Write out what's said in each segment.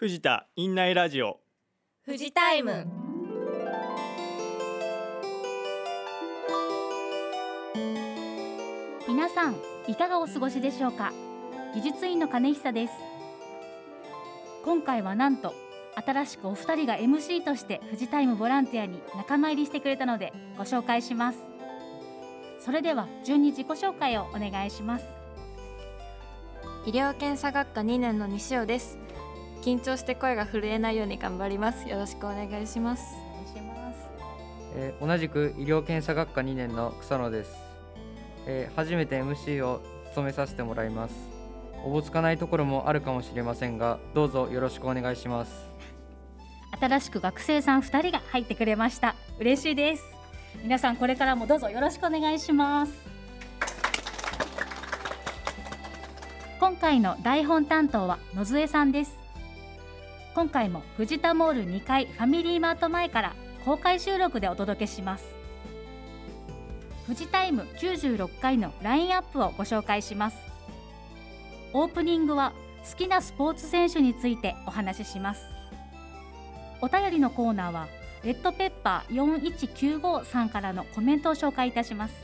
藤田院内ラジオ。富士タイム。皆さんいかがお過ごしでしょうか？技術員の金久です。今回はなんと新しくお二人が MC として富士タイムボランティアに仲間入りしてくれたのでご紹介します。それでは順に自己紹介をお願いします。医療検査学科2年の西尾です緊張して声が震えないように頑張ります。よろしくお願いします。お願いします。えー同じく医療検査学科2年の草野です、えー初めて MC を務めさせてもらいます。おぼつかないところもあるかもしれませんがどうぞよろしくお願いします。新しく学生さん2人が入ってくれました。嬉しいです。皆さんこれからもどうぞよろしくお願いします。今回の台本担当は野添さんです今回もフジタモール2階ファミリーマート前から公開収録でお届けします。フジタイム96回のラインアップをご紹介します。オープニングは好きなスポーツ選手についてお話しします。お便りのコーナーはレッドペッパー4195さんからのコメントを紹介いたします。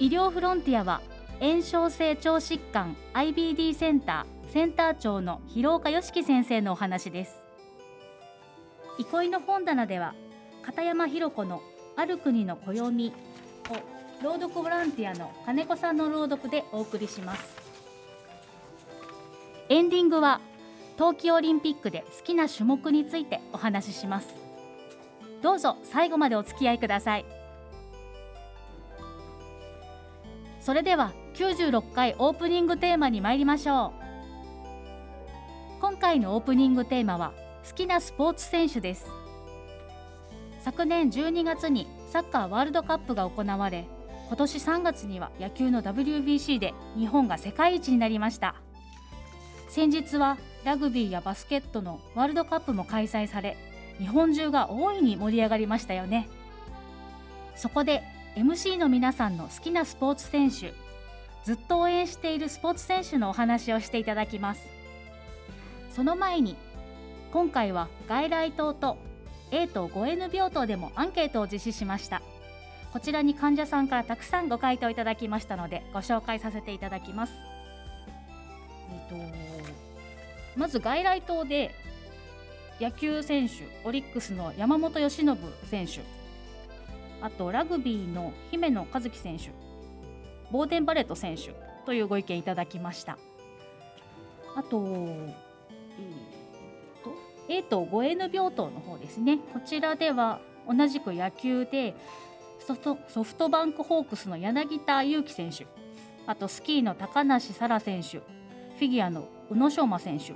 医療フロンティアは炎症性腸疾患 IBD センターセンター長の広岡良樹先生のお話です。憩いの本棚では片山弘子のある国の暦を朗読ボランティアの金子さんの朗読でお送りします。エンディングは冬季オリンピックで好きな種目についてお話しします。どうぞ最後までお付き合いください。それでは96回オープニングテーマに参りましょう。今回のオープニングテーマは好きなスポーツ選手です。昨年12月にサッカーワールドカップが行われ今年3月には野球の WBC で日本が世界一になりました。先日はラグビーやバスケットのワールドカップも開催され日本中が大いに盛り上がりましたよね。そこで MC の皆さんの好きなスポーツ選手ずっと応援しているスポーツ選手のお話をしていただきます。その前に今回は外来棟と A と 5N 病棟でもアンケートを実施しました。こちらに患者さんからたくさんご回答いただきましたのでご紹介させていただきます。えっとまず外来棟で野球選手オリックスの山本由伸選手あとラグビーの姫野和樹選手ボーデンバレット選手というご意見いただきました。あ,、と A と 5N 病棟の方ですね。こちらでは同じく野球でソフトソフトバンクホークスの柳田悠岐選手あとスキーの高梨沙羅選手フィギュアの宇野昌磨選手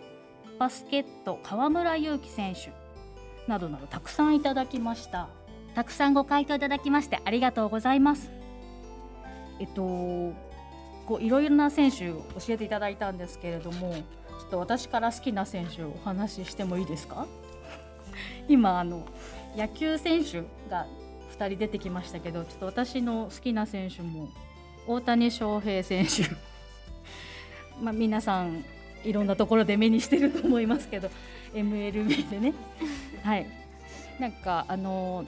バスケット河村勇輝選手などなどたくさんいただきました。たくさんご回答いただきましてありがとうございます。えっとこういろいろな選手を教えていただいたんですけれどもちょっと私から好きな選手をお話ししてもいいですか？今あの野球選手が2人出てきましたけどちょっと私の好きな選手も大谷翔平選手。まあ皆さんいろんなところで目にしてると思いますけど MLB でね。はい。なんかあの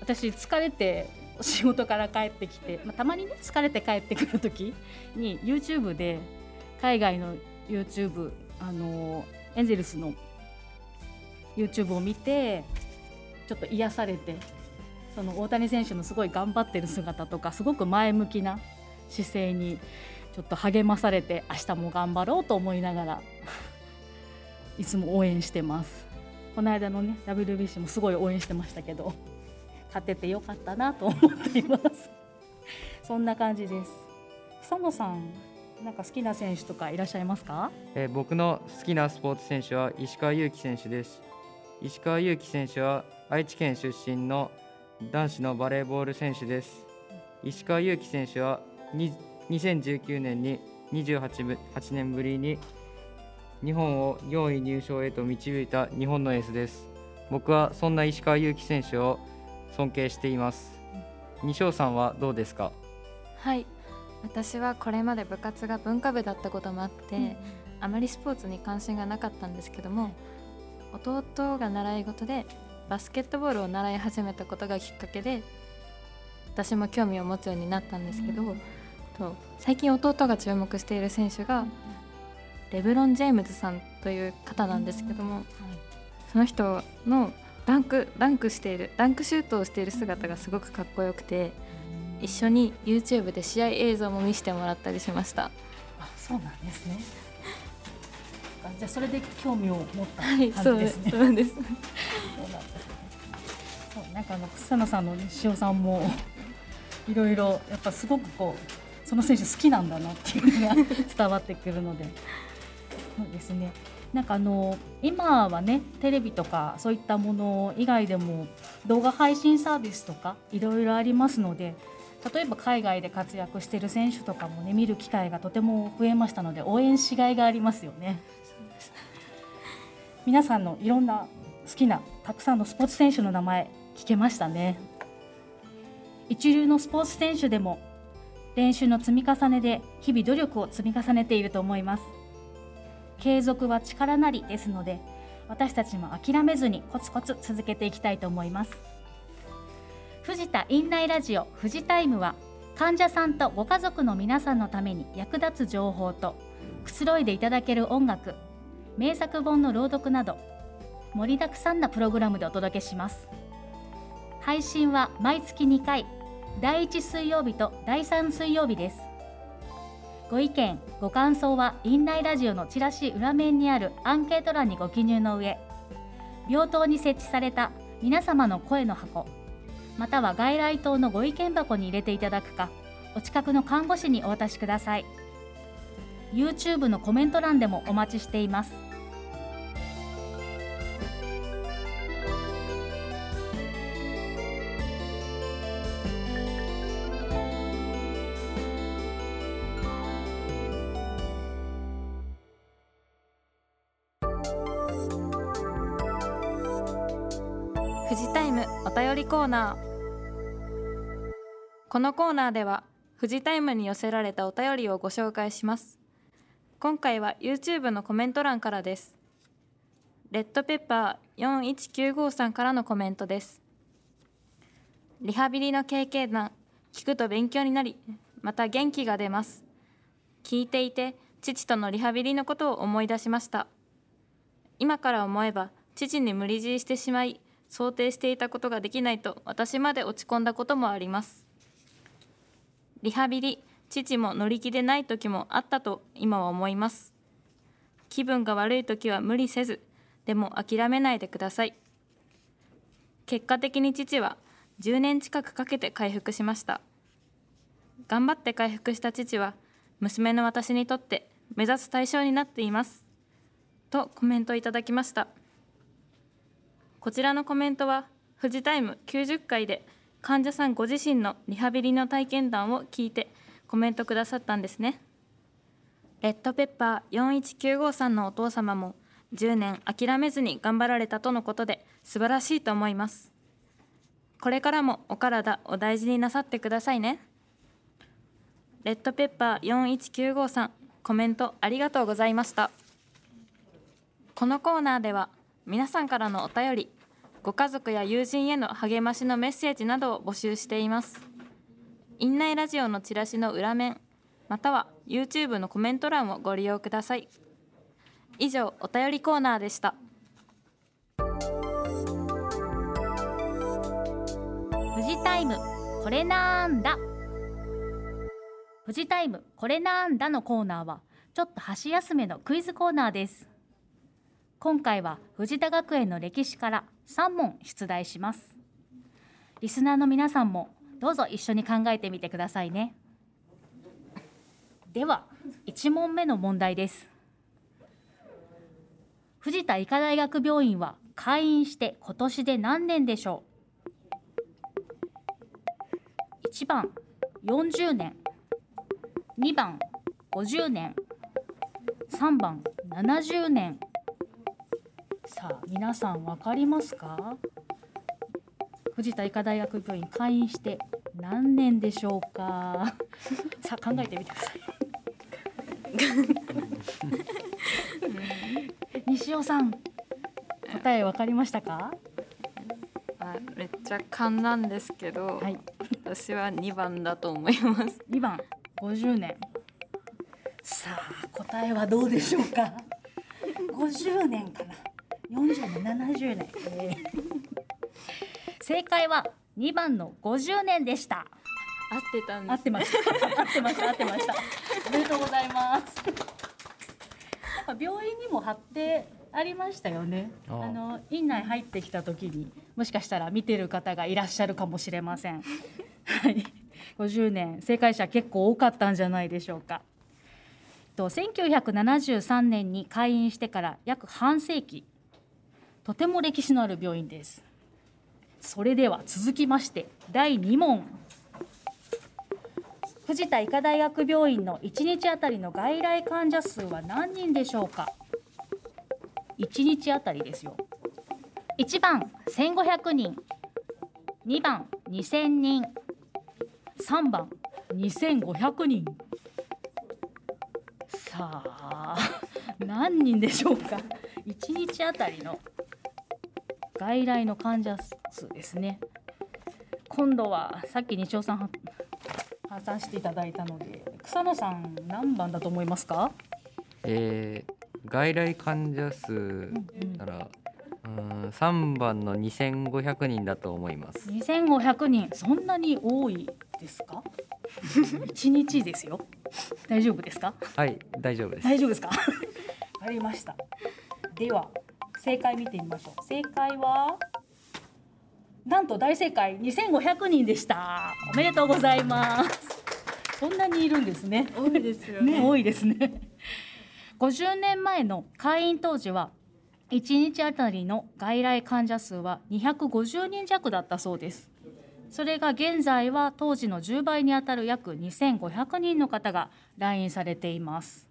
私疲れて仕事から帰ってきて、まあ、たまにね疲れて帰ってくる時に YouTube で海外の YouTube あのエンゼルスの YouTube を見てちょっと癒されてその大谷選手のすごい頑張ってる姿とかすごく前向きな姿勢にちょっと励まされて明日も頑張ろうと思いながら いつも応援してます。この間のね WBC もすごい応援してましたけど勝ててよかったなと思っています。そんな感じです。草野さんなんか好きな選手とかいらっしゃいますか？えー僕の好きなスポーツ選手は石川祐希選手です。石川祐希選手は愛知県出身の男子のバレーボール選手です。石川祐希選手はに2019年に28ぶ8年ぶりに日本を4位入賞へと導いた日本のエースです。僕はそんな石川祐希選手を尊敬しています。西尾さんはどうですか？はい私はこれまで部活が文化部だったこともあって、あまりスポーツに関心がなかったんですけども弟が習い事でバスケットボールを習い始めたことがきっかけで私も興味を持つようになったんですけど、と最近弟が注目している選手がレブロン・ジェームズさんという方なんですけども、その人のダンクダンクしているダンクシュートをしている姿がすごくかっこよくて一緒に YouTube で試合映像も見せてもらったりしました。あそうなんですね。じゃあそれで興味を持ったはい感じですすね、そうですそうなんです。ねそうなんかあの草野さんの西尾さんもいろいろやっぱすごくこうその選手好きなんだなっていうのが伝わってくるので。そうですね。なんかあの今はねテレビとかそういったもの以外でも動画配信サービスとかいろいろありますので例えば海外で活躍している選手とかもね見る機会がとても増えましたので応援しがいがありますよね。皆さんのいろんな好きなたくさんのスポーツ選手の名前聞けましたね。一流のスポーツ選手でも練習の積み重ねで日々努力を積み重ねていると思います。継続は力なりですので私たちも諦めずにコツコツ続けていきたいと思います藤田院内ラジオ富士タイムは患者さんとご家族の皆さんのために役立つ情報とくつろいでいただける音楽名作本の朗読など盛りだくさんなプログラムでお届けします。配信は毎月2回第1水曜日と第3水曜日です。ご意見ご感想は院内ラジオのチラシ裏面にあるアンケート欄にご記入の上病棟に設置された皆様の声の箱または外来棟のご意見箱に入れていただくかお近くの看護師にお渡しください。YouTube のコメント欄でもお待ちしています。富士タイムお便りコーナー。このコーナーでは富士タイムに寄せられたお便りをご紹介します。今回は YouTube のコメント欄からです。レッドペッパー4195さんからのコメントです。リハビリの経験談聞くと勉強になりまた元気が出ます。聞いていて父とのリハビリのことを思い出しました。今から思えば父に無理強いしてしまい想定していたことができないと私まで落ち込んだこともあります。リハビリ父も乗り気でない時もあったと今は思います。気分が悪い時は無理せずでも諦めないでください。結果的に父は10年近くかけて回復しました。頑張って回復した父は娘の私にとって目指す対象になっています。とコメントいただきました。こちらのコメントは富士タイム90回で患者さんご自身のリハビリの体験談を聞いてコメントくださったんですね。レッドペッパー4195さんのお父様も10年諦めずに頑張られたとのことで素晴らしいと思います。これからもお体お大事になさってくださいね。レッドペッパー4195さんコメントありがとうございました。このコーナーでは皆さんからのお便りご家族や友人への励ましのメッセージなどを募集しています。院内ラジオのチラシの裏面または YouTube のコメント欄をご利用ください。以上お便りコーナーでした。富士タイムこれなんだ。富士タイムこれなんだのコーナーはちょっと箸休めのクイズコーナーです。今回は藤田学園の歴史から3問出題します。リスナーの皆さんもどうぞ一緒に考えてみてくださいね。では1問目の問題です。藤田医科大学病院は開院して今年で何年でしょう？1番40年。2番50年。3番70年。さあ皆さん分かりますか？藤田医科大学病院開院して何年でしょうか？さあ考えてみてください。西尾さん答えわかりましたか？あめっちゃ勘なんですけど、はい。私は2番だと思います。2番50年。さあ答えはどうでしょうか？50年かな40年70年、えー 正解は2番の50年でした。合ってたんです合ってました合ってました合ってました。おめでとうございます。なんか病院にも貼ってありましたよね。ああ。あの院内入ってきた時にもしかしたら見てる方がいらっしゃるかもしれません。はい。50年正解者結構多かったんじゃないでしょうか。と1973年に開院してから約半世紀とても歴史のある病院です。それでは続きまして第2問。藤田医科大学病院の1日あたりの外来患者数は何人でしょうか？1日あたりですよ。1番1500人。2番2000人。3番2500人。さあ何人でしょうか？1日あたりの外来の患者数ですね。今度はさっき西尾さんは破産していただいたので草野さん何番だと思いますか、えー外来患者数うんならうーん3番の2500人だと思います。2500人。そんなに多いですか？1日ですよ。大丈夫ですか？はい大丈夫です。大丈夫ですか？わかりました。では正解見てみましょう。正解はなんと大正解。2500人でした。おめでとうございます。そんなにいるんですね。多いですよね。多いですね。50年前の開院当時は1日あたりの外来患者数は250人弱だったそうです。それが現在は当時の10倍にあたる約2500人の方が来院されています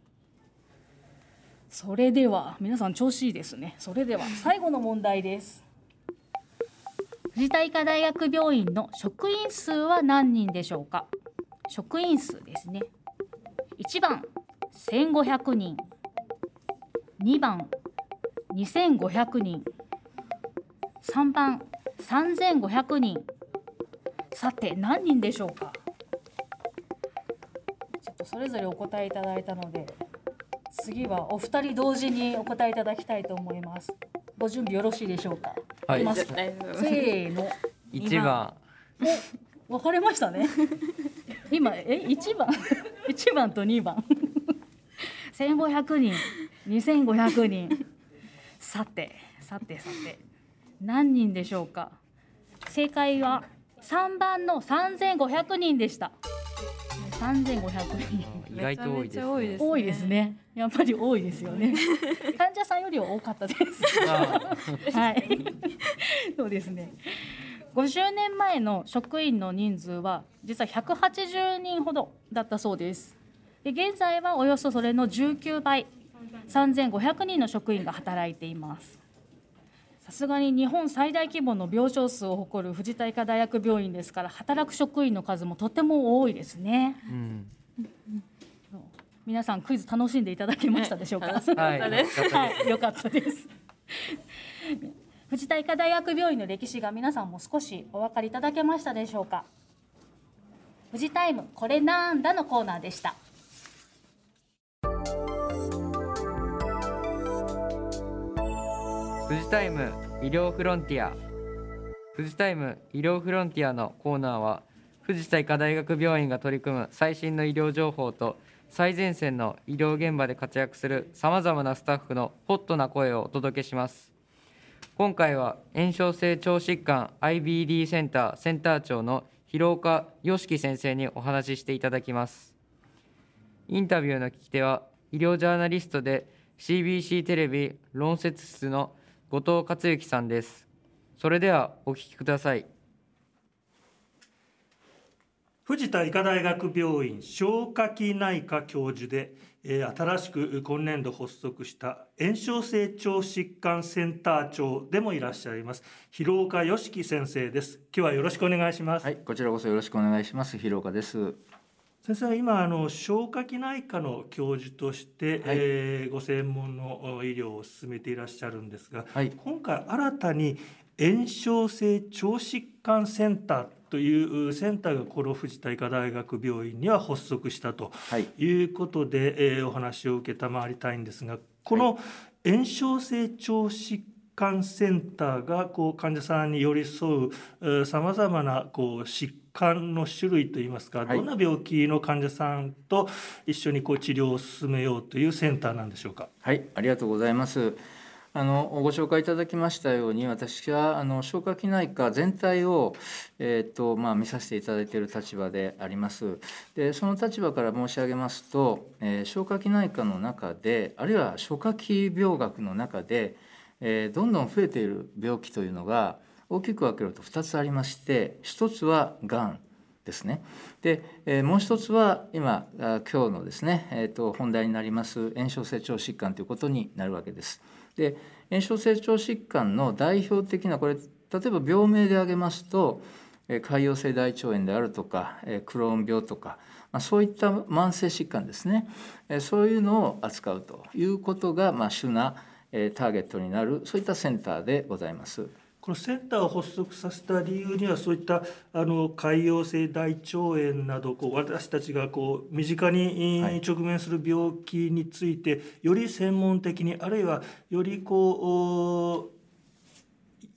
それでは皆さん調子いいですね。それでは最後の問題です。藤田医科大学病院の職員数は何人でしょうか？職員数ですね。1番1500人。2番2500人。3番3500人。さて何人でしょうか？ちょっとそれぞれお答えいただいたので。次はお二人同時にお答えいただきたいと思います。ご準備よろしいでしょうか？はい。いきますせーの。1番。お分かれましたね。今え一番？一番と二番？1500人。2500人。さてさてさて。何人でしょうか？正解は3番の3500人でした。3500人意外と多いです、めちゃめちゃ多いです多いですねやっぱり多いですよね 患者さんよりは多かったですあはい。そうですね。50年前の職員の人数は実は180人ほどだったそうです。で現在はおよそそれの19倍、3500人の職員が働いています。さすがに日本最大規模の病床数を誇る藤田医科大学病院ですから働く職員の数もとても多いですね。うん皆さんクイズ楽しんでいただけましたでしょうか？楽しかったです、はい、よかったです。藤田医科大学病院の歴史が皆さんも少しお分かりいただけましたでしょうか？富士タイムこれなんだのコーナーでした。富士タイム医療フロンティア富士タイム医療フロンティアのコーナーは藤田医科大学病院が取り組む最新の医療情報と最前線の医療現場で活躍するさまざまなスタッフのホットな声をお届けします。今回は炎症性腸疾患 IBD センターセンター長の広岡良樹先生にお話ししていただきます。インタビューの聞き手は医療ジャーナリストで CBC テレビ論説室の後藤克之さんです。それではお聞きください。藤田医科大学病院消化器内科教授で、えー新しく今年度発足した炎症性腸疾患センター長でもいらっしゃいます広岡良樹先生です今日はよろしくお願いします、はい、こちらこそよろしくお願いします。広岡です。先生は今あの消化器内科の教授として、はい、えー、ご専門の医療を進めていらっしゃるんですが、はい、今回新たに炎症性腸疾患センターというセンターがこの藤田医科大学病院には発足したとい。うことで、はい、えー、お話を承りたいんですがこの炎症性腸疾患センターがこう患者さんに寄り添うさまざまなこう疾患の種類といいますか、はい、どんな病気の患者さんと一緒にこう治療を進めようというセンターなんでしょうか？はいありがとうございますあのご紹介いただきましたように私はあの消化器内科全体を、えーとまあ、見させていただいている立場であります。でその立場から申し上げますと、えー、消化器内科の中であるいは消化器病学の中で、えー、どんどん増えている病気というのが大きく分けると2つありまして1つはがんですね。で、えー、もう一つは今今日のですね、えーと本題になります炎症性腸疾患ということになるわけです。で炎症性腸疾患の代表的なこれ例えば病名で挙げますと潰瘍性大腸炎であるとかクローン病とか、まあ、そういった慢性疾患ですねそういうのを扱うということが、まあ、主なターゲットになるそういったセンターでございます。このセンターを発足させた理由にはそういったあの潰瘍性大腸炎などこう私たちがこう身近に直面する病気について、より専門的にあるいはよりこ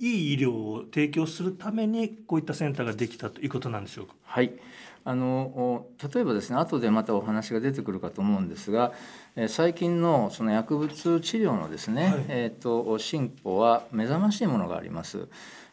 ういい医療を提供するためにこういったセンターができたということなんでしょうか？はいあの例えばですね後でまたお話が出てくるかと思うんですが最近のその薬物治療のですね、はい、えーと、進歩は目覚ましいものがあります。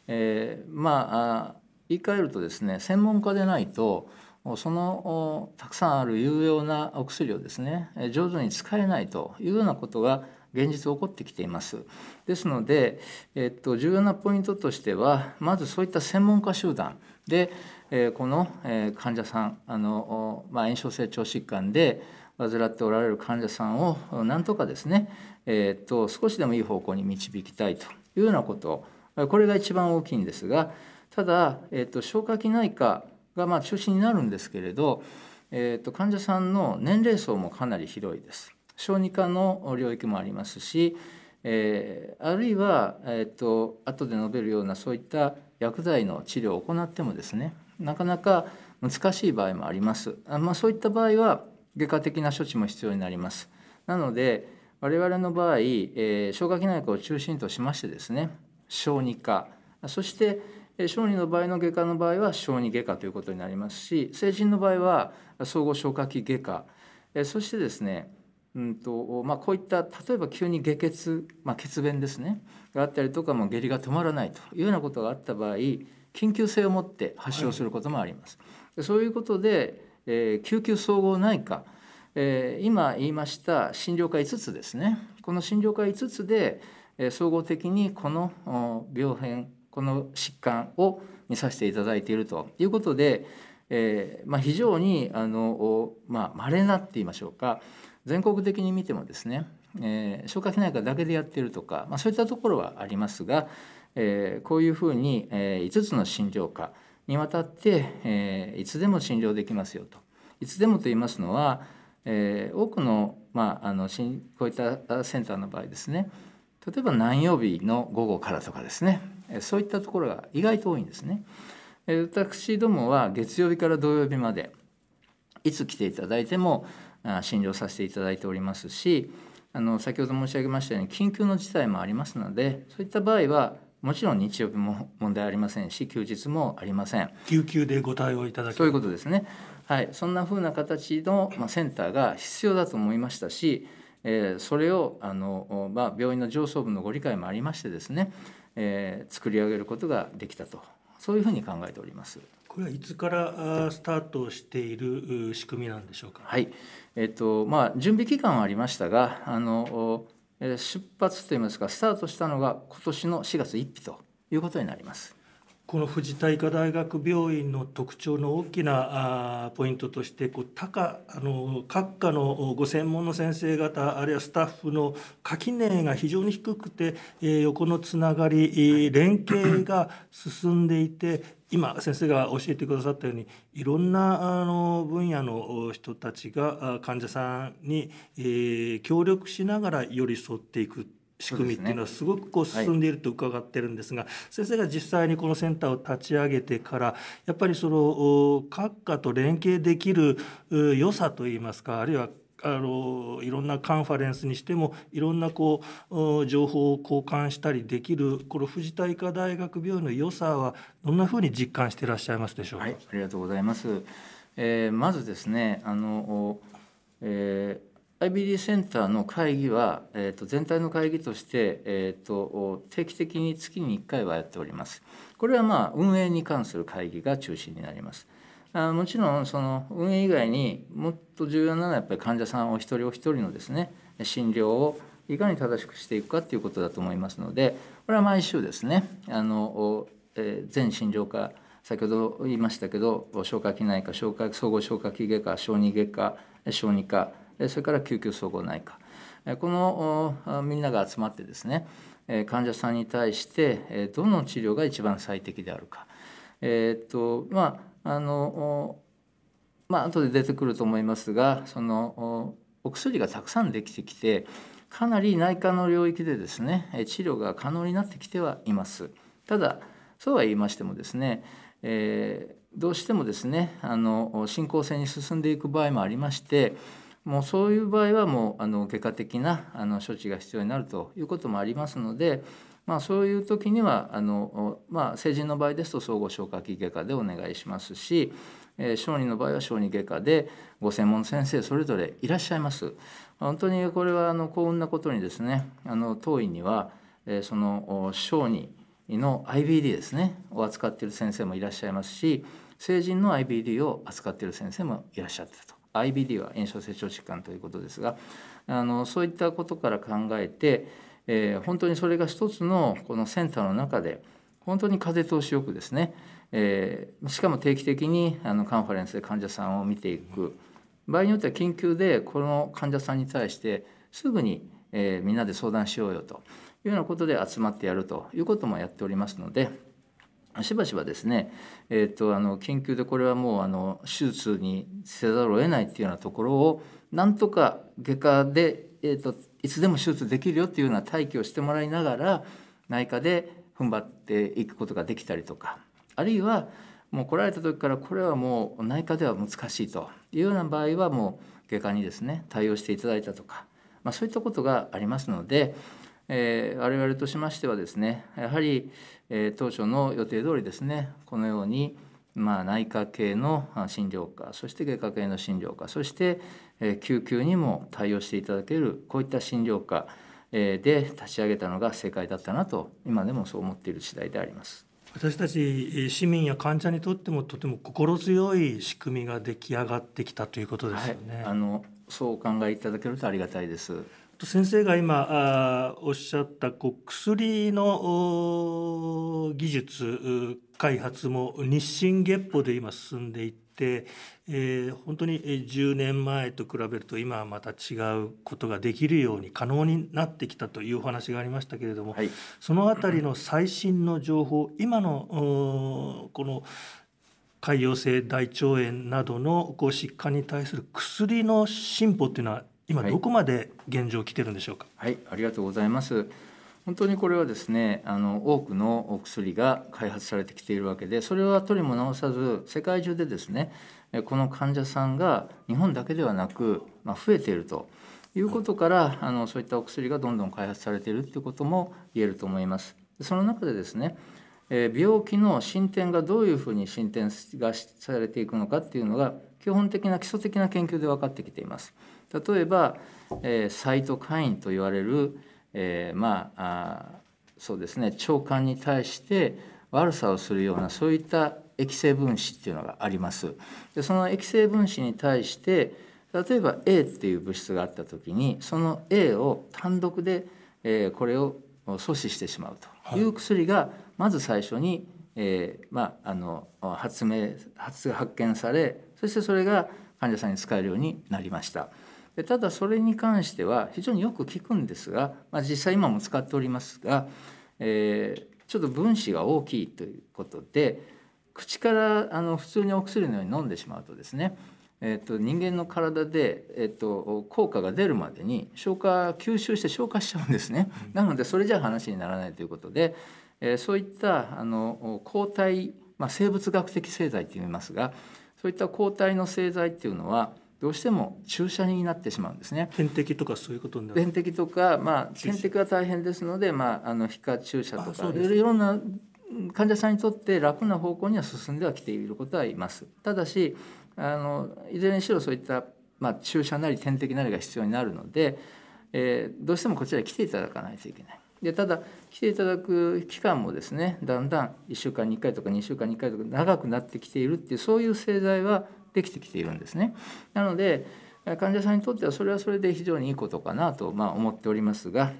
えー、まあ言い換えるとですね専門家でないとそのたくさんある有用なお薬をですね上手に使えないというようなことが現実起こってきています。ですので、えっと、重要なポイントとしてはまずそういった専門家集団でえこの、え患者さんあの、まあ、炎症性腸疾患で患っておられる患者さんをなんとかですね、えー、と少しでもいい方向に導きたいというようなことこれが一番大きいんですがただ、えー、と消化器内科がま中心になるんですけれど、えー、と患者さんの年齢層もかなり広いです。小児科の領域もありますし、え、あるいは、えーと後で述べるようなそういった薬剤の治療を行ってもですねなかなか難しい場合もあります。まあ、そういった場合は外科的な処置も必要になります。なので我々の場合、えー、消化器内科を中心としましてですね小児科そして小児の場合の外科の場合は小児外科ということになりますし成人の場合は総合消化器外科そしてですねうんとまあ、こういった例えば急に下血、まあ、血便ですねがあったりとかも下痢が止まらないというようなことがあった場合緊急性を持って発症することもあります。はい、そういうことで、えー、救急総合内科、えー、今言いました診療科5つですね。この診療科5つで、えー、総合的にこの病変この疾患を見させていただいているということで、えーまあ、非常にあの、まあ、稀なって言いましょうか。全国的に見てもですね、えー、消化器内科だけでやっているとか、まあ、そういったところはありますが、えー、こういうふうに、えー、5つの診療科にわたって、えー、いつでも診療できますよと。いつでもと言いますのは、えー、多くの,、まあ、あのこういったセンターの場合ですね例えば何曜日の午後からとかですねそういったところが意外と多いんですね。私どもは月曜日から土曜日までいつ来ていただいても診療させていただいておりますしあの先ほど申し上げましたように緊急の事態もありますのでそういった場合はもちろん日曜日も問題ありませんし休日もありません。救急でご対応いただそういうことですね。はい。そんなふうな形の、まあ、センターが必要だと思いましたし、えー、それをあの、まあ、病院の上層部のご理解もありましてですね、えー、作り上げることができたと。そういうふうに考えております。これはいつからスタートしている仕組みなんでしょうか？はい。えっとまあ準備期間はありましたがあの出発といいますかスタートしたのが今年の4月1日ということになります。この藤田医科大学病院の特徴の大きなポイントとしてこう他あの各科のご専門の先生方あるいはスタッフの垣根が非常に低くて、え、横のつながり連携が進んでいて今先生が教えてくださったようにいろんなあの分野の人たちが患者さんに、えー、協力しながら寄り添っていく仕組みっていうのはすごくこう進んでいると伺ってるんですが、先生が実際にこのセンターを立ち上げてからやっぱりその各科と連携できる良さといいますかあるいはあのいろんなカンファレンスにしてもいろんなこう情報を交換したりできるこの藤田医科大学病院の良さはどんなふうに実感していらっしゃいますでしょうか？はい、ありがとうございます。えー、まずですねあの、えー IBD センターの会議は、えー、と全体の会議として、えー、と定期的に月に1回はやっております。これはまあ運営に関する会議が中心になります。あもちろんその運営以外にもっと重要なのはやっぱり患者さんお一人お一人のですね診療をいかに正しくしていくかということだと思いますのでこれは毎週ですねあの、えー、全診療科先ほど言いましたけど消化器内科消化総合消化器外科小児外科小児科それから救急総合内科。このみんなが集まってですね患者さんに対してどの治療が一番最適であるか。え、っとまああのまあ後で出てくると思いますがそのお薬がたくさんできてきてかなり内科の領域でですね治療が可能になってきてはいます。ただそうは言いましてもですね、えー、どうしてもですねあの進行性に進んでいく場合もありましてもうそういう場合はもうあの外科的なあの処置が必要になるということもありますので、まあ、そういう時にはあの、まあ、成人の場合ですと総合消化器外科でお願いしますし、えー、小児の場合は小児外科でご専門の先生それぞれいらっしゃいます。本当にこれはあの幸運なことにですねあの当院には、えー、その小児の IBD ですねを扱っている先生もいらっしゃいますし成人の IBD を扱っている先生もいらっしゃってたと。IBD は炎症性腸疾患ということですがあのそういったことから考えて、えー、本当にそれが一つのこのセンターの中で本当に風通しよくですね、えー、しかも定期的にあのカンファレンスで患者さんを見ていく。場合によっては緊急でこの患者さんに対してすぐに、えー、みんなで相談しようよと。いうようなことで集まってやるということもやっておりますのでしばしばですね、えーと、あの緊急でこれはもうあの手術にせざるを得ないっていうようなところをなんとか外科で、えーと、いつでも手術できるよっていうような待機をしてもらいながら内科で踏ん張っていくことができたりとかあるいはもう来られた時からこれはもう内科では難しいというような場合はもう外科にですね対応していただいたとか、まあ、そういったことがありますので、えー、我々としましてはですねやはり、えー、当初の予定通りですねこのように、まあ、内科系の診療科そして外科系の診療科そして、えー、救急にも対応していただけるこういった診療科、えー、で立ち上げたのが正解だったなと今でもそう思っている次第であります。私たち市民や患者にとってもとても心強い仕組みが出来上がってきたということですよね。はい、あのそうお考えいただけるとありがたいです。先生が今あおっしゃったこう薬の技術開発も日進月歩で今進んでいって、えー、本当に10年前と比べると今はまた違うことができるように可能になってきたというお話がありましたけれども、はい、その辺りの最新の情報今のこの潰瘍性大腸炎などのこう疾患に対する薬の進歩っていうのは今どこまで現状来てるんでしょうか、はい、はい、ありがとうございます本当にこれはですねあの多くのお薬が開発されてきているわけでそれは取りも直さず世界中でですねこの患者さんが日本だけではなく、まあ、増えているということからあのそういったお薬がどんどん開発されているということも言えると思います。その中でですね病気の進展がどういうふうに進展がされていくのかっていうのが基本的な基礎的な研究で分かってきています。例えば、えー、サイトカインと言われる、えー、まあそうですね腸管に対して悪さをするようなそういった液性分子っていうのがあります。でその液性分子に対して例えば A っていう物質があった時にその A を単独で、えー、これを阻止してしまうという薬がまず最初にえーまあ、あの発明発発見されそしてそれが患者さんに使えるようになりました。でただそれに関しては非常によく聞くんですが、まあ、実際今も使っておりますが、えー、ちょっと分子が大きいということで口からあの普通にお薬のように飲んでしまうとですねえーと、人間の体で、えーと、効果が出るまでに消化吸収して消化しちゃうんですね。なのでそれじゃ話にならないということで、えー、そういったあの抗体、まあ、生物学的製剤って言いますがそういった抗体の製剤っていうのはどうしても注射になってしまうんですね。点滴とかそういうこと点滴とか、まあ、点滴は大変ですので、まあ、あの皮下注射とかいろんな患者さんにとって楽な方向には進んではきていることはいます。ただしあのいずれにしろそういった、まあ、注射なり点滴なりが必要になるので、えー、どうしてもこちらに来ていただかないといけない。でただ来ていただく期間もですねだんだん1週間に1回とか2週間に1回とか長くなってきているっていうそういう製剤はできてきているんですね。なので患者さんにとってはそれはそれで非常にいいことかなと、まあ、思っておりますが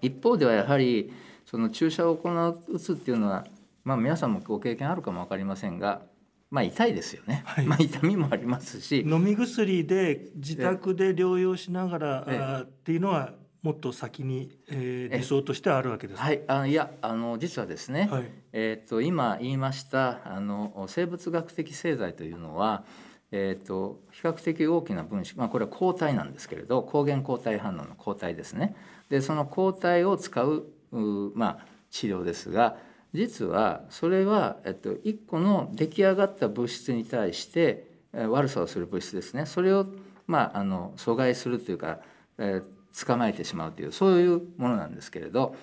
一方ではやはりその注射を行う打つっていうのは、まあ、皆さんもご経験あるかも分かりませんがまあ痛いですよね、はい、まあ痛みもありますし。飲み薬で自宅で療養しながら、あっていうのはもっと先に、えー、理想としてあるわけですはいあいやあの実はですね、はい、えーと、今言いましたあの生物学的製剤というのは、えーと、比較的大きな分子、まあ、これは抗体なんですけれど抗原抗体反応の抗体ですね。でその抗体を使うまあ、治療ですが実はそれは、えっと、1個の出来上がった物質に対して悪さをする物質ですね。それを、まあ、あの阻害するというか、えー、捕まえてしまうというそういうものなんですけれど、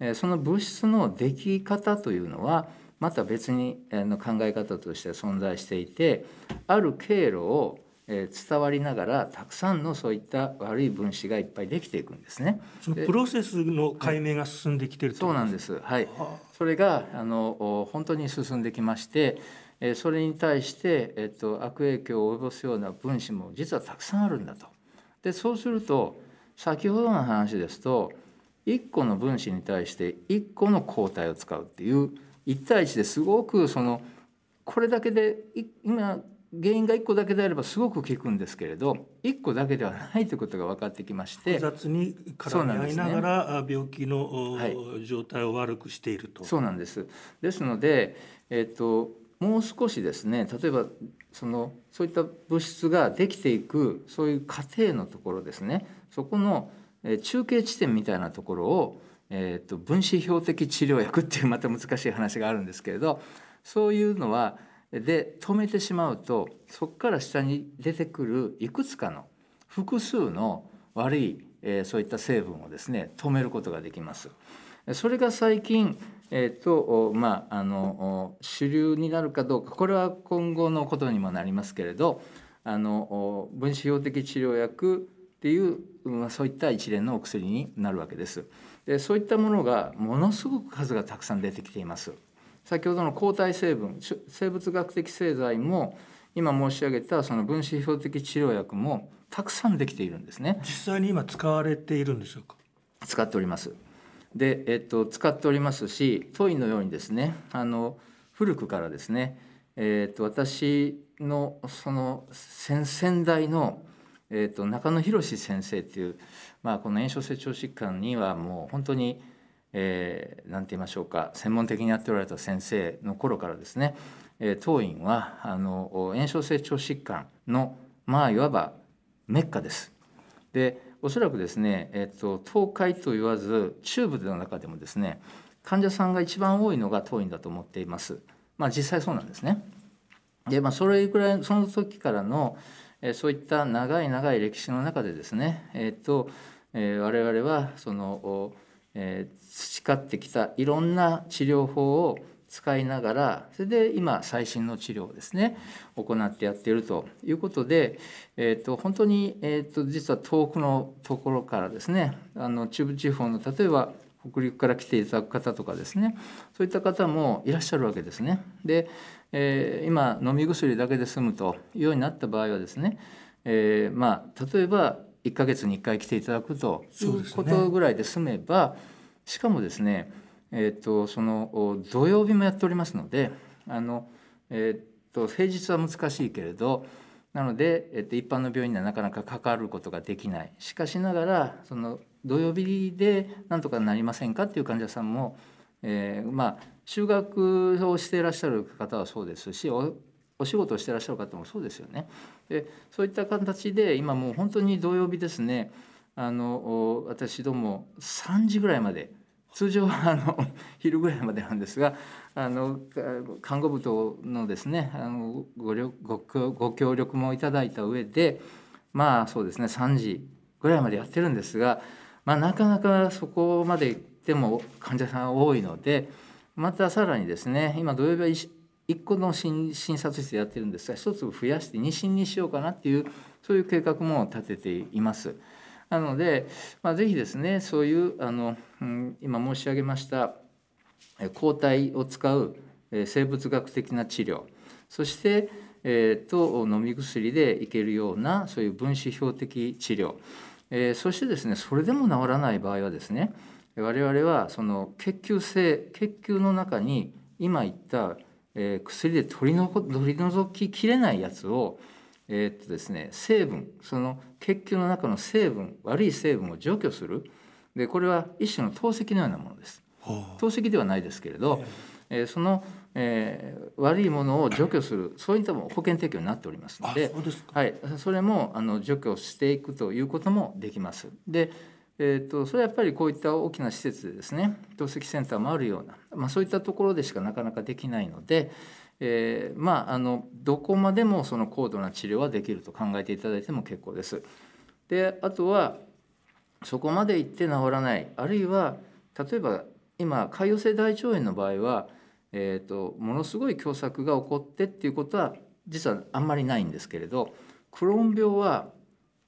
えー、その物質の出来方というのはまた別に、考え方として存在していてある経路をえー、伝わりながらたくさんのそういった悪い分子がいっぱいできていくんですね。そのプロセスの解明が進んできてる、そうなんです。はい。それがあの本当に進んできまして、えー、それに対してえっ、と悪影響を及ぼすような分子も実はたくさんあるんだと。でそうすると先ほどの話ですと1個の分子に対して1個の抗体を使うっていう1対1ですごくそのこれだけで今原因が1個だけであればすごく効くんですけれど1個だけではないということが分かってきまして複雑に絡み合いながら病気の、状態を悪くしていると。そうなんです。ですので、えーと、もう少しですね例えばそのそういった物質ができていくそういう過程のところですねそこの中継地点みたいなところを、えーと分子標的治療薬っていう また難しい話があるんですけれどそういうのはで止めてしまうとそこから下に出てくるいくつかの複数の悪い、えー、そういった成分をですね止めることができます。それが最近、えーとまあ、あの主流になるかどうかこれは今後のことにもなりますけれどあの分子標的治療薬っていう、まあ、そういった一連のお薬になるわけです。でそういったものがものすごく数がたくさん出てきています。先ほどの抗体成分生物学的製剤も今申し上げたその分子標的治療薬もたくさんできているんですね実際に今使われているんでしょうか？使っておりますで、えっと、使っておりますし当院のようにですねあの古くからですね、えっと、私のその先々代の、えっと、中野博先生っていう、まあ、この炎症性腸疾患にはもう本当にえー、て言いましょうか専門的にやっておられた先生の頃からですね、えー、当院はあの炎症性腸疾患のまあいわばメッカです。でおそらくですね、えーと、東海と言わず中部の中でもですね患者さんが一番多いのが当院だと思っています。まあ実際そうなんですね。でまあそれぐらいその時からの、そういった長い長い歴史の中でですね、えーとえー、我々はそのえー、培ってきたいろんな治療法を使いながらそれで今最新の治療をですね行ってやっているということで、えーと、本当に、えーと、実は遠くのところからですねあの中部地方の例えば北陸から来ていただく方とかですね。そういった方もいらっしゃるわけですね。で、えー、今飲み薬だけで済むというようになった場合はですね、えー、まあ例えば1ヶ月に1回来ていただくということぐらいで済めば、しかもですねえーと、その土曜日もやっておりますのであの、えーと、平日は難しいけれどなので、えーと、一般の病院にはなかなかかかることができない。しかしながらその土曜日でなんとかなりませんかっていう患者さんも、えー、まあ就学をしていらっしゃる方はそうですしおお仕事をしていらっしゃる方もそうですよね。でそういった形で今もう本当に土曜日ですねあの私ども3時ぐらいまで通常はあの 昼ぐらいまでなんですがあの看護部とのですねあのごごご協力もいただいた上でまあそうですね3時ぐらいまでやってるんですが、まあ、なかなかそこまで行っても患者さん多いのでまたさらにですね今土曜日は1個の診察室でやってるんですが1つ増やして2診にしようかなっていうそういう計画も立てています。なので、まあ、ぜひですねそういうあの、うん、今申し上げました抗体を使う生物学的な治療そして、えー、と飲み薬でいけるようなそういう分子標的治療、えー、そしてですねそれでも治らない場合はですね我々はその血球性血球の中に今言った、えー、薬で取りの取り除ききれないやつをえー、っとですね、成分その血球の中の成分悪い成分を除去する。でこれは一種の透析のようなものです。透析ではないですけれど、えー、その、えー、悪いものを除去するそういったも保険提供になっておりますのではい、それもあの除去していくということもできます。でえーと、それはやっぱりこういった大きな施設でですね透析センターもあるような、まあ、そういったところでしかなかなかできないので、えー、まああのどこまでもその高度な治療はできると考えていただいても結構です。であとはそこまで行って治らないあるいは例えば今潰瘍性大腸炎の場合は、えーと、ものすごい狭窄が起こってっていうことは実はあんまりないんですけれどクローン病は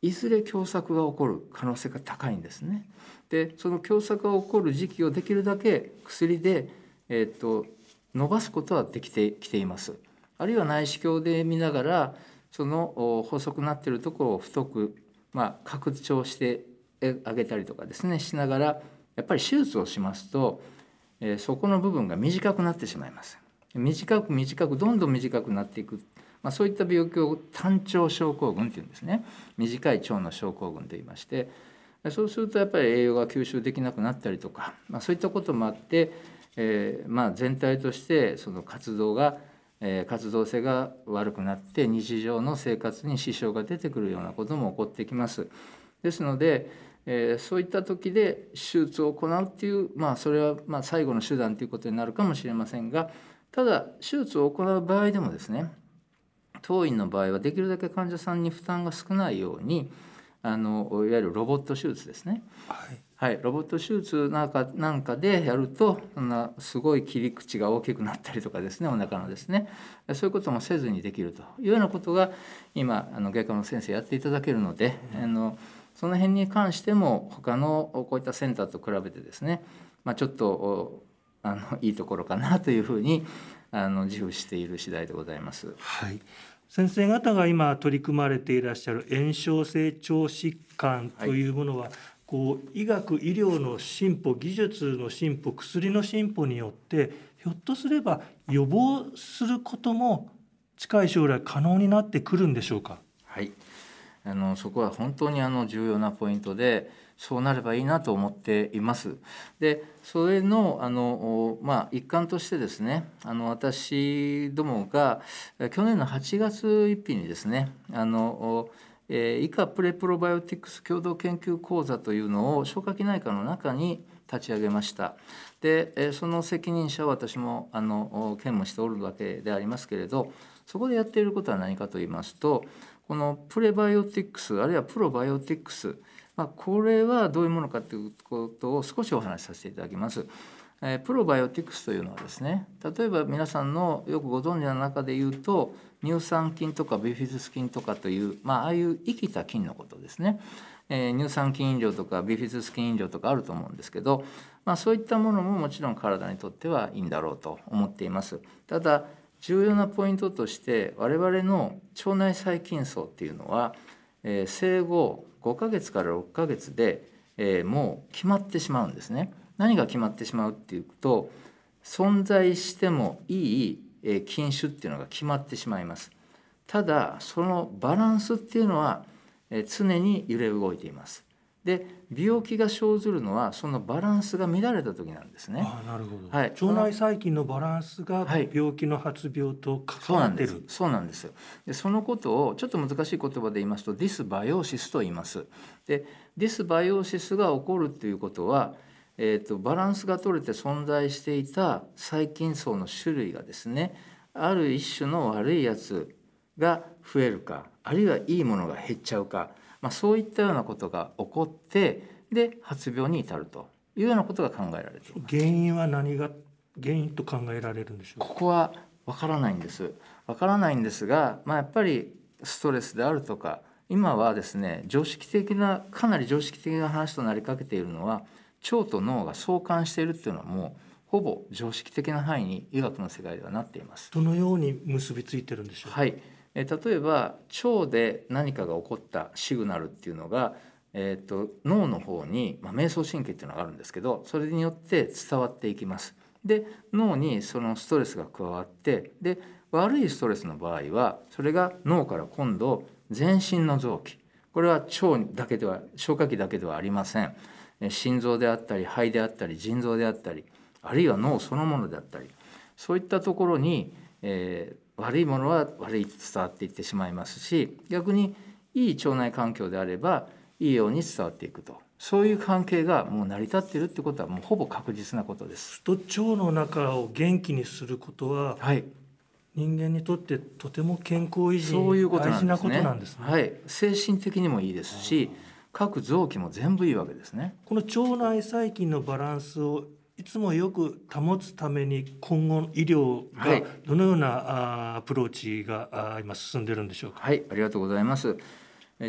いずれ狭窄が起こる可能性が高いんですね。でその狭窄が起こる時期をできるだけ薬で、えーと伸ばすことはできてきています。あるいは内視鏡で見ながらその細くなっているところを太く、まあ、拡張してあげたりとかですねしながらやっぱり手術をしますと、え、そこの部分が短くなってしまいます。短く短くどんどん短くなっていく、まあ、そういった病気を単腸症候群っていうんですね短い腸の症候群と言いましてそうするとやっぱり栄養が吸収できなくなったりとか、まあ、そういったこともあってえー、まあ、全体としてその活動が、えー、活動性が悪くなって日常の生活に支障が出てくるようなことも起こってきます。ですので、えー、そういった時で手術を行うっていう、まあ、それはま最後の手段ということになるかもしれませんがただ手術を行う場合でもですね当院の場合はできるだけ患者さんに負担が少ないようにあのいわゆるロボット手術ですね、はい、はい、ロボット手術なんかなんかでやるとそんなすごい切り口が大きくなったりとかですねお腹のですね。そういうこともせずにできるというようなことが今あの外科の先生やっていただけるので、うん、あのその辺に関しても他のこういったセンターと比べてですね、まあ、ちょっとあのいいところかなというふうにあの自負している次第でございます。はい先生方が今取り組まれていらっしゃる炎症性腸疾患というものは、はいこう医学医療の進歩技術の進歩薬の進歩によってひょっとすれば予防することも近い将来可能になってくるんでしょうか？はいあのそこは本当にあの重要なポイントでそうなればいいなと思っています。でそれのあの、まあ、一環としてですねあの私どもが去年の8月1日にですねあのえー、以下プレプロバイオティクス共同研究講座というのを消化器内科の中に立ち上げました。で、え、その責任者は私もあの兼務しておるわけでありますけれどそこでやっていることは何かと言いますとこのプレバイオティクスあるいはプロバイオティクス、まあ、これはどういうものかということを少しお話しさせていただきます。えプロバイオティクスというのはですね例えば皆さんのよくご存知の中で言うと乳酸菌とかビフィズス菌とかという、まあ、ああいう生きた菌のことですね、えー、乳酸菌飲料とかビフィズス菌飲料とかあると思うんですけど、まあ、そういったものももちろん体にとってはいいんだろうと思っていますただ重要なポイントとして我々の腸内細菌層っていうのは、えー、生後5ヶ月から6ヶ月で、えー、もう決まってしまうんですね。何が決まってしまうっていうと存在してもいい菌種っていうのが決まってしまいますただそのバランスっていうのはえ常に揺れ動いていますで病気が生ずるのはそのバランスが乱れた時なんですね。あなるほど、はい、腸内細菌のバランスが病気の発病と関わってる、はい、そうなんですでそのことをちょっと難しい言葉で言いますとディスバイオシスと言います。でディスバイオシスが起こるっていうことはえーと、とバランスが取れて存在していた細菌層の種類がですねある一種の悪いやつが増えるかあるいはいいものが減っちゃうかまあ、そういったようなことが起こってで発病に至るというようなことが考えられて原因は何が原因と考えられるんでしょう？ここはわからないんです。わからないんですが、まあ、やっぱりストレスであるとか今はですね常識的なかなり常識的な話となりかけているのは腸と脳が相関しているっていうのはもうほぼ常識的な範囲に医学の世界ではなっています。どのように結びついてるんでしょう？はいえ例えば腸で何かが起こったシグナルっていうのが、えーと、脳の方に、まあ、瞑想神経っていうのがあるんですけどそれによって伝わっていきます。で脳にそのストレスが加わってで悪いストレスの場合はそれが脳から今度全身の臓器これは腸だけでは消化器だけではありません心臓であったり肺であったり腎臓であったりあるいは脳そのものであったりそういったところに、えー、悪いものは悪いと伝わっていってしまいますし逆にいい腸内環境であればいいように伝わっていくとそういう関係がもう成り立っているってことはもうほぼ確実なことです。と腸の中を元気にすることは、はい、人間にとってとても健康維持そういうことなことなんですね。はい、精神的にもいいですし各臓器も全部いいわけですね。この腸内細菌のバランスをいつもよく保つために今後の医療がどのようなアプローチが今進んでるんでしょうか？はい、ありがとうございます。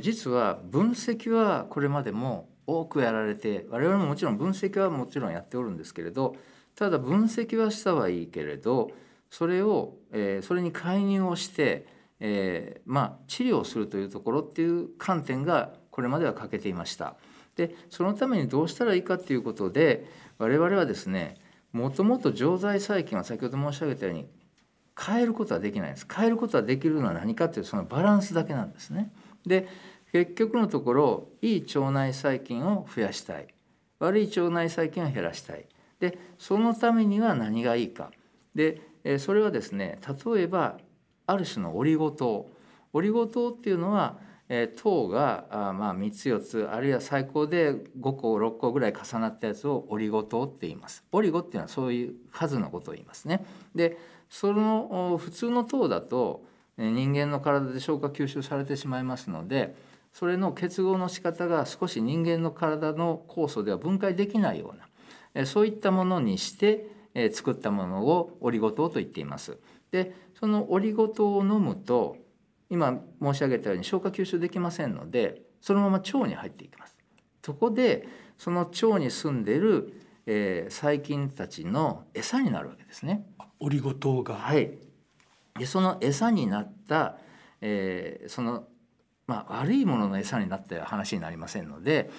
実は分析はこれまでも多くやられて我々ももちろん分析はもちろんやっておるんですけれどただ分析はしたはいいけれどそれを、えー、それに介入をして、えー、まあ治療するというところっていう観点がこれまでは欠けていました。でそのためにどうしたらいいかっていうことで我々はですねもともと常在細菌は先ほど申し上げたように変えることはできないです。変えることはできるのは何かっていうそのバランスだけなんですね。で結局のところいい腸内細菌を増やしたい。悪い腸内細菌を減らしたい。でそのためには何がいいか。でそれはですね例えばある種のオリゴ糖。オリゴ糖っていうのはえー、糖があまあ3つ4つあるいは最高で5個6個ぐらい重なったやつをオリゴ糖って言います。オリゴっていうのはそういう数のことを言いますね。でその普通の糖だと人間の体で消化吸収されてしまいますのでそれの結合の仕方が少し人間の体の酵素では分解できないようなそういったものにして作ったものをオリゴ糖と言っています。でそのオリゴ糖を飲むと今申し上げたように消化吸収できませんのでそのまま腸に入っていきます。そこでその腸に住んでいる、えー、細菌たちの餌になるわけですね。オリゴ糖が。はい。でその餌になった、えー、そのまあ悪いものの餌になった話になりませんので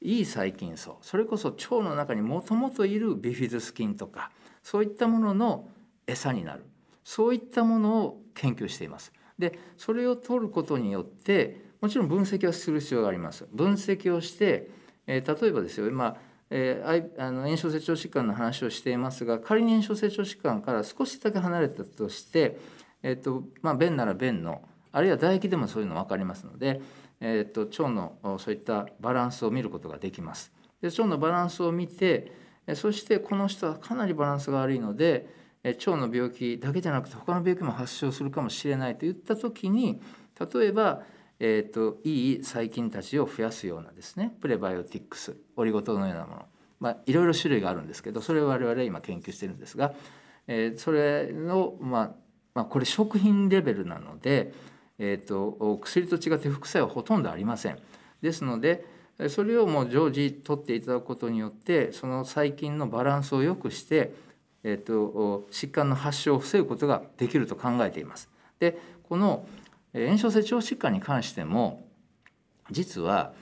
いい細菌層それこそ腸の中にもともといるビフィズス菌とかそういったものの餌になるそういったものを研究しています。でそれを取ることによってもちろん分析はする必要があります。分析をして、えー、例えばですよ今、えー、あの炎症性腸疾患の話をしていますが仮に炎症性腸疾患から少しだけ離れたとして、えーとまあ、便なら便のあるいは唾液でもそういうの分かりますので、えーと、腸のそういったバランスを見ることができます。で腸のバランスを見てそしてこの人はかなりバランスが悪いので腸の病気だけじゃなくて他の病気も発症するかもしれないといった時に例えば、えーと、いい細菌たちを増やすようなですねプレバイオティックスオリゴ糖のようなもの、まあ、いろいろ種類があるんですけどそれを我々今研究してるんですが、えー、それの、まあ、まあこれ食品レベルなので、えーと、薬と違って副作用はほとんどありません。ですのでそれをもう常時取っていただくことによってその細菌のバランスを良くしてえーと、疾患の発症を防ぐことができると考えています。でこの炎症性腸疾患に関しても実は、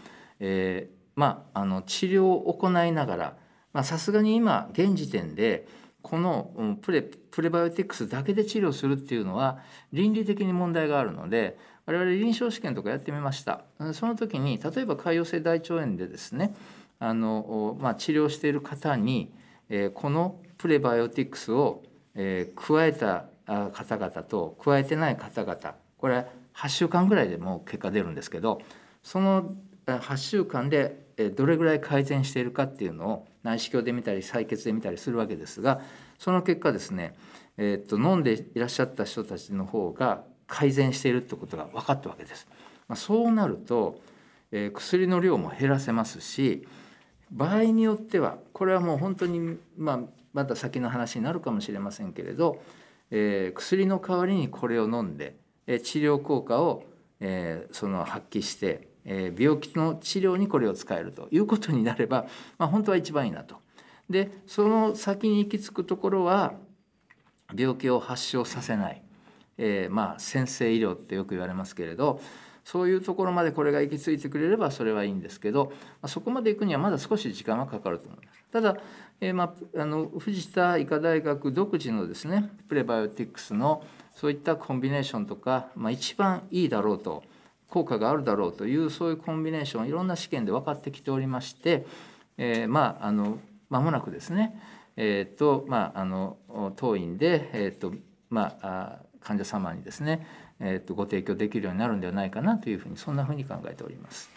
えー、まあ、あの治療を行いながらさすがに今現時点でこのプレプレバイオティクスだけで治療するっていうのは倫理的に問題があるので我々臨床試験とかやってみましたその時に例えば潰瘍性大腸炎でですねあの、まあ、治療している方に、えーこのプレバイオティクスを、え加えた方々と加えてない方々これ8週間ぐらいでもう結果出るんですけどその8週間でどれぐらい改善しているかっていうのを内視鏡で見たり採血で見たりするわけですがその結果ですね、えーっと飲んでいらっしゃった人たちの方が改善しているってことが分かったわけです。まあ、そうなると、えー薬の量も減らせますし場合によってはこれはもう本当に、まあ、また先の話になるかもしれませんけれど、えー薬の代わりにこれを飲んで、えー治療効果を、えーその発揮して、えー病気の治療にこれを使えるということになれば、まあ、本当は一番いいなと。でその先に行き着くところは病気を発症させない、えーまあ先制医療ってよく言われますけれどそういうところまでこれが行き着いてくれればそれはいいんですけど、そこまで行くにはまだ少し時間はかかると思います。ただ、えーまあ、あの藤田医科大学独自のですねプレバイオティクスのそういったコンビネーションとか、まあ、一番いいだろうと効果があるだろうというそういうコンビネーションいろんな試験で分かってきておりまして、えーまああの間もなくですね、えーとまあ、あの当院で、えーとまあ、あ患者様にですね、えーとご提供できるようになるんではないかなというふうにそんなふうに考えております。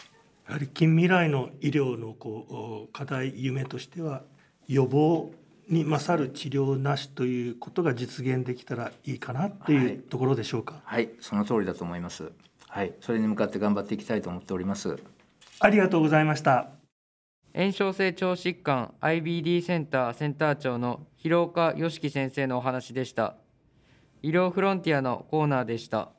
やはり近未来の医療のこう課題夢としては予防に勝る治療なしということが実現できたらいいかなとはいい。うところでしょうか、はい、その通りだと思います。はい、それに向かって頑張っていきたいと思っております。ありがとうございました。炎症性腸疾患 IBD センターセンター長の広岡良樹先生のお話でした。医療フロンティアのコーナーでした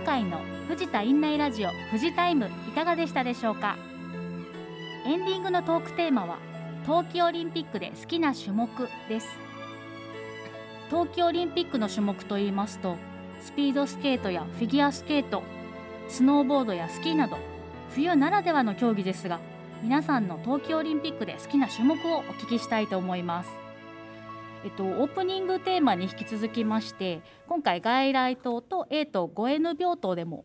今回の藤田院内ラジオ富士タイムいかがでしたでしょうか？エンディングのトークテーマは冬季オリンピックで好きな種目です。冬季オリンピックの種目といいますとスピードスケートやフィギュアスケートスノーボードやスキーなど冬ならではの競技ですが皆さんの冬季オリンピックで好きな種目をお聞きしたいと思います。えっと、オープニングテーマに引き続きまして今回外来棟と A と 5N 病棟でも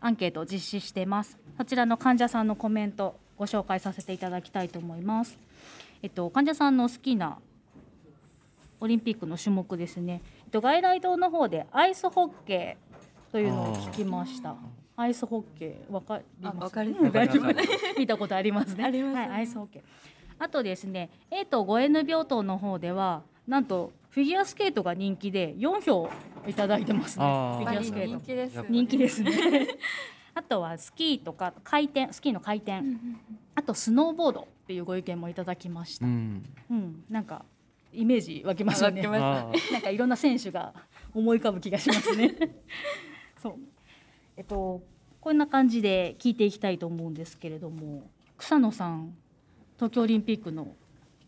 アンケートを実施してます。そちらの患者さんのコメントご紹介させていただきたいと思います。えっと患者さんの好きなオリンピックの種目ですね、えっと、外来棟の方でアイスホッケーというのを聞きました。アイスホッケーわかります？かりうん大 見たことありますね。あります。はい、アイスホッケー。あとですね A と 5N 病棟の方ではなんとフィギュアスケートが人気で4票いただいてますね。フィギュアスケート。人気です人気ですね。あとはスキーとか回転スキーの回転。あとスノーボードっていうご意見もいただきました、うん。うん、なんかイメージ湧きましたね。湧きまあー。なんかいろんな選手が思い浮かぶ気がしますね。そう。えっとこんな感じで聞いていきたいと思うんですけれども草野さん東京オリンピックの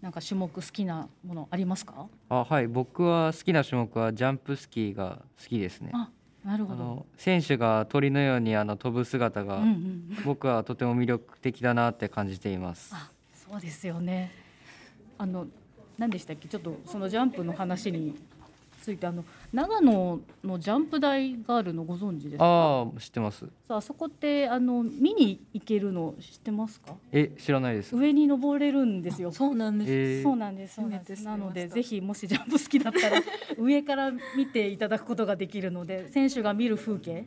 なんか種目好きなものありますか？あはい。僕は好きな種目はジャンプスキーが好きですね。あなるあほど。の選手が鳥のようにあの飛ぶ姿がうんうん。僕はとても魅力的だなって感じています。あそうですよね。あの何でしたっけ？ちょっとそのジャンプの話についてあの長野のジャンプ台があるのご存知ですか？ああ知ってます。さあそこってあの見に行けるの知ってますか？え知らないです。上に登れるんですよ。そうなんです、え。ーそうなんですそうなんです。なのでぜひもしジャンプ好きだったら 上から見ていただくことができるので選手が見る風景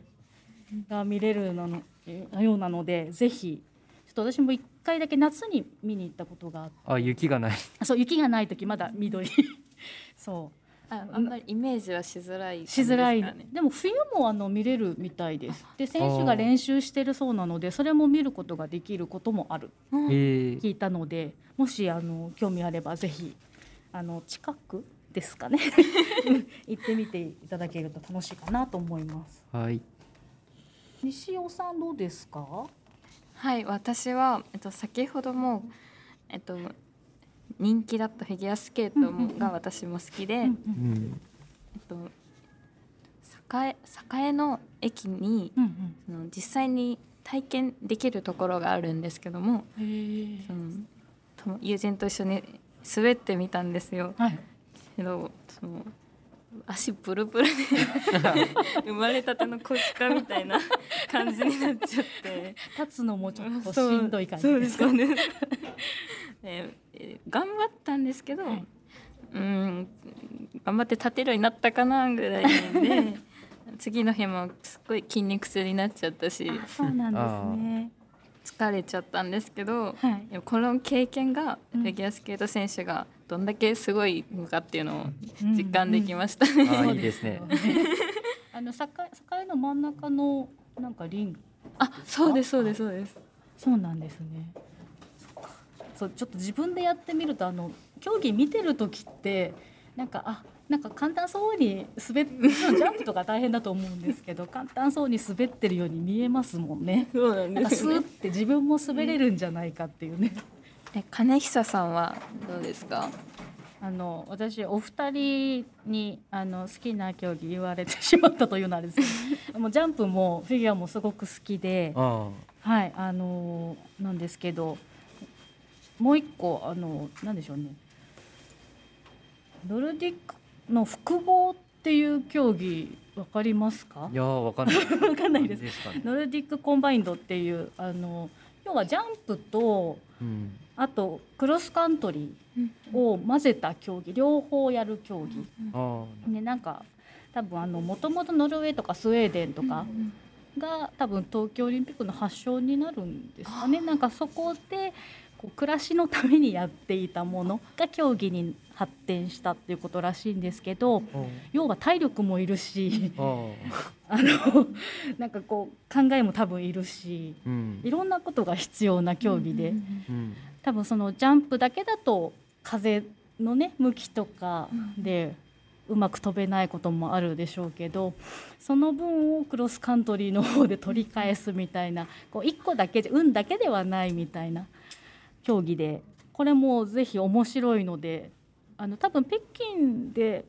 が見れるなのえようなのでぜひちょっと私も一回だけ夏に見に行ったことがあって。あ雪がない。あそう雪がない時まだ緑。そうああんまりイメージはしづらい感じしづらいでも冬もあの見れるみたいです。で選手が練習してるそうなのでそれも見ることができることもある。聞いたのでもしあの興味あればぜひあの近くですかね。う ん行ってみていただけると楽しいかなと思います。はい。西尾さんどうですかはい私は、えっと、先ほども、えっと、人気だったフィギュアスケートが私も好きで、えっと、昨栄栄の駅にうんうん。その実際に体験できるところがあるんですけどもその友人と一緒に滑ってみたんですよ。はい。けどその足ブルブルで 生まれたての子鹿みたいな感じになっちゃって。立つのもちょっとしんどい感じそうですすそうです。え頑張ったんですけど、はい。うん頑張って立てるようになったかなぐらいで 次の日もすっごい筋肉痛になっちゃったしあそうなんですね。疲れちゃったんですけど、はい。この経験がうん。フィギュアスケート選手がどんだけすごいのかっていうのを実感できましたね。あそういいですねよ あの境境の真ん中のなんかリングあ、そうですそうですそうです。そうなんですね。そうちょっと自分でやってみるとあの競技見てる時ってなんかあなんか簡単そうに滑っジャンプとか大変だと思うんですけど 簡単そうに滑ってるように見えますもんね。そうなんなんかスーっ。て自分も滑れるんじゃないかっていうね。え、金久さんはどうですか？あの私お二人にあの好きな競技言われてしまったというのはあれですけど もうジャンプもフィギュアもすごく好きであはいあのなんですけどもう一個あのなんでしょうね。ノルディックの複合っていう競技わかりますか？あいやーわかんない。わかんないです。ですかね。 Nordic Combined っていうあの要はジャンプとうんあとクロスカントリーを混ぜた競技両方やる競技。あねなんか多分あのもともとノルウェーとかスウェーデンとかが多分東京オリンピックの発祥になるんですかね。なんかそこでこう暮らしのためにやっていたものが競技に発展したっていうことらしいんですけどあ要は体力もいるしあ あのなんかこう考えも多分いるしうん。いろんなことが必要な競技で。うん多分そのジャンプだけだと風のね向きとかでうまく飛べないこともあるでしょうけどその分をクロスカントリーの方で取り返すみたいなこう1個だけで運だけではないみたいな競技でこれもぜひ面白いのであの多分北京で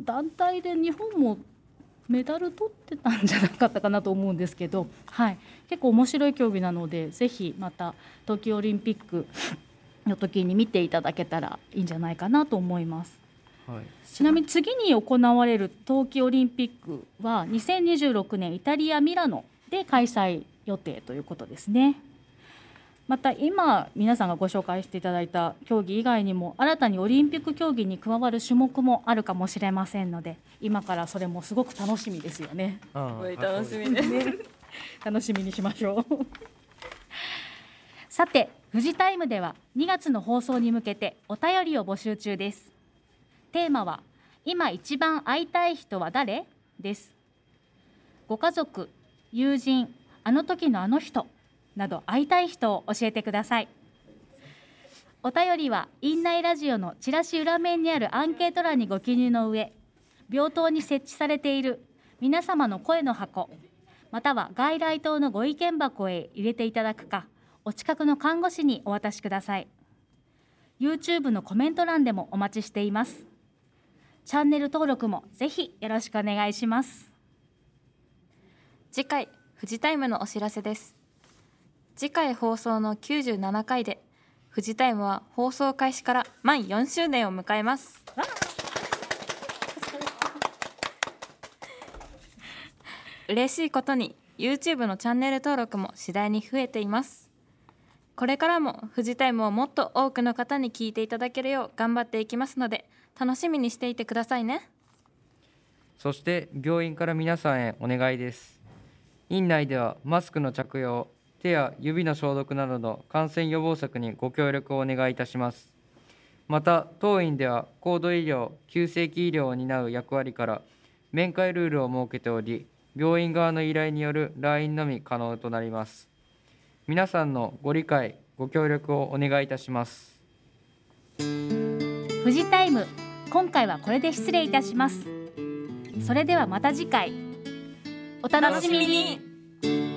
団体で日本もメダル取ってたんじゃなかったかなと思うんですけど、はい、結構面白い競技なのでぜひまた東京オリンピックの時に見ていただけたらいいんじゃないかなと思います。はいちなみに次に行われる冬季オリンピックは2026年イタリア・ミラノで開催予定ということですね。また今皆さんがご紹介していただいた競技以外にも新たにオリンピック競技に加わる種目もあるかもしれませんので今からそれもすごく楽しみですよね。あすごい楽しみです。楽しみにしましょう。さて富士タイムでは2月の放送に向けてお便りを募集中です。テーマは今一番会いたい人は誰？です。ご家族友人あの時のあの人など会いたい人を教えてください。お便りは院内ラジオのチラシ裏面にあるアンケート欄にご記入の上病棟に設置されている皆様の声の箱または外来棟のご意見箱へ入れていただくかお近くの看護師にお渡しください。YouTube のコメント欄でもお待ちしています。チャンネル登録もぜひよろしくお願いします。次回フジタイムのお知らせです。次回放送の97回でフジタイムは放送開始から満4周年を迎えます嬉しいことに YouTube のチャンネル登録も次第に増えています。これからもフジタイムをもっと多くの方に聞いていただけるよう頑張っていきますので楽しみにしていてくださいね。そして病院から皆さんへお願いです。院内ではマスクの着用手や指の消毒などの感染予防策にご協力をお願いいたします。また当院では高度医療急性期医療を担う役割から面会ルールを設けており病院側の依頼による来院のみ可能となります。皆さんのご理解ご協力をお願いいたします。富士タイム今回はこれで失礼いたします。それではまた次回。お楽しみに。